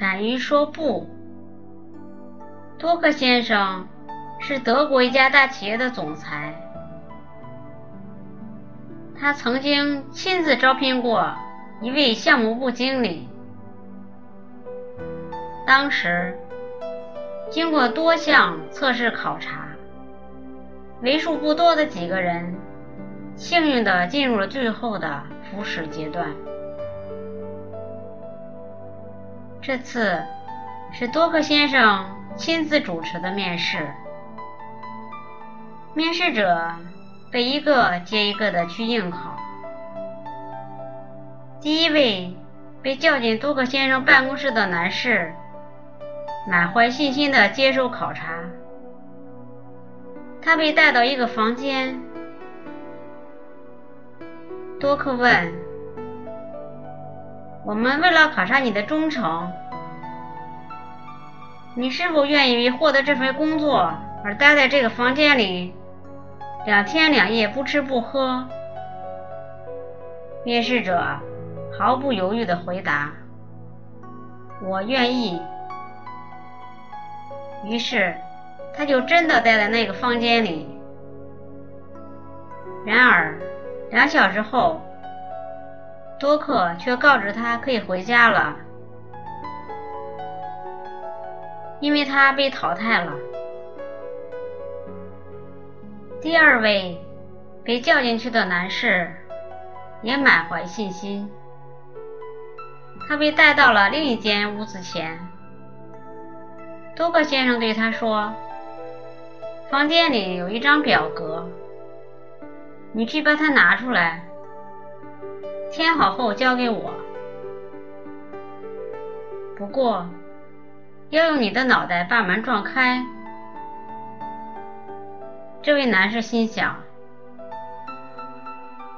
敢于说不。多克先生是德国一家大企业的总裁，他曾经亲自招聘过一位项目部经理。当时，经过多项测试考察，为数不多的几个人幸运地进入了最后的复试阶段。这次是多克先生亲自主持的面试，面试者被一个接一个的去应考。第一位被叫进多克先生办公室的男士，满怀信心的接受考察。他被带到一个房间，多克问。我们为了考察你的忠诚，你是否愿意获得这份工作而待在这个房间里两天两夜不吃不喝？面试者毫不犹豫地回答：“我愿意。”于是，他就真的待在那个房间里。然而，两小时后。多克却告知他可以回家了，因为他被淘汰了。第二位被叫进去的男士也满怀信心，他被带到了另一间屋子前。多克先生对他说：“房间里有一张表格，你去把它拿出来。”签好后交给我。不过，要用你的脑袋把门撞开。这位男士心想：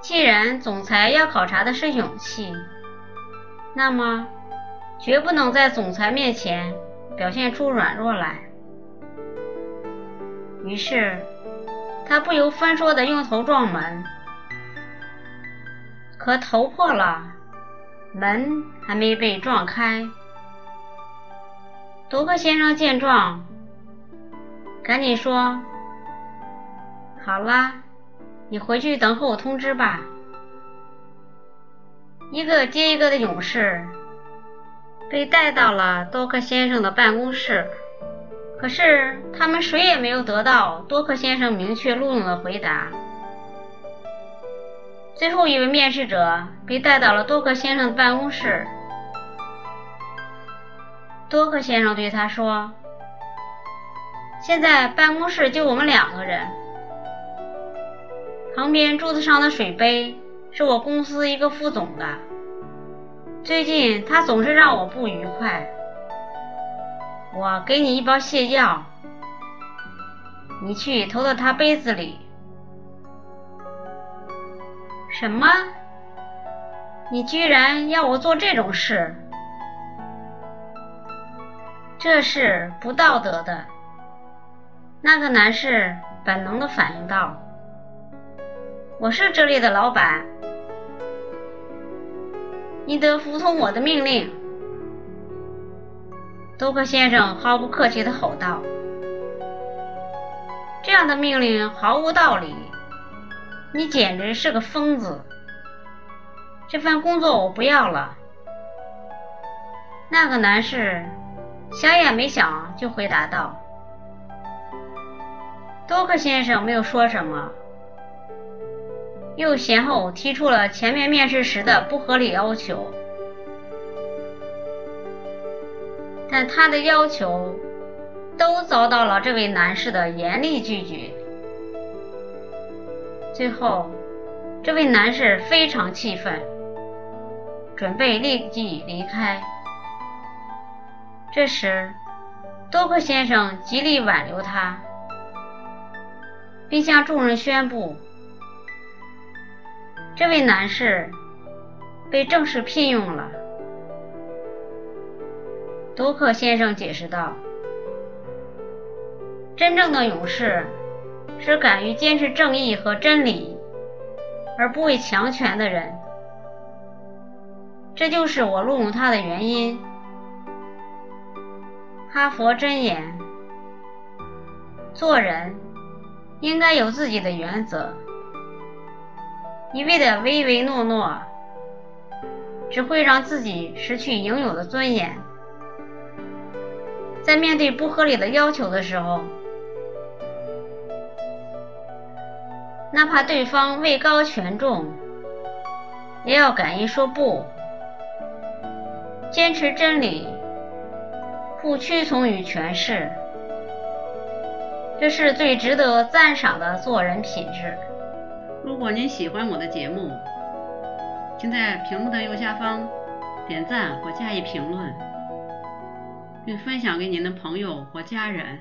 既然总裁要考察的是勇气，那么绝不能在总裁面前表现出软弱来。于是，他不由分说的用头撞门。可头破了，门还没被撞开。多克先生见状，赶紧说：“好了，你回去等候通知吧。”一个接一个的勇士被带到了多克先生的办公室，可是他们谁也没有得到多克先生明确录用的回答。最后一位面试者被带到了多克先生的办公室。多克先生对他说：“现在办公室就我们两个人。旁边桌子上的水杯是我公司一个副总的。最近他总是让我不愉快。我给你一包泻药，你去投到他杯子里。”什么？你居然要我做这种事？这是不道德的。那个男士本能的反应道：“我是这里的老板，你得服从我的命令。”多克先生毫不客气的吼道：“这样的命令毫无道理。”你简直是个疯子！这份工作我不要了。那个男士想也没想就回答道。多克先生没有说什么，又先后提出了前面面试时的不合理要求，但他的要求都遭到了这位男士的严厉拒绝。最后，这位男士非常气愤，准备立即离开。这时，多克先生极力挽留他，并向众人宣布：这位男士被正式聘用了。多克先生解释道：“真正的勇士。”是敢于坚持正义和真理，而不畏强权的人。这就是我录用他的原因。哈佛箴言：做人应该有自己的原则，一味的唯唯诺诺，只会让自己失去应有的尊严。在面对不合理的要求的时候，哪怕对方位高权重，也要敢于说不，坚持真理，不屈从于权势，这是最值得赞赏的做人品质。如果您喜欢我的节目，请在屏幕的右下方点赞或加以评论，并分享给您的朋友或家人。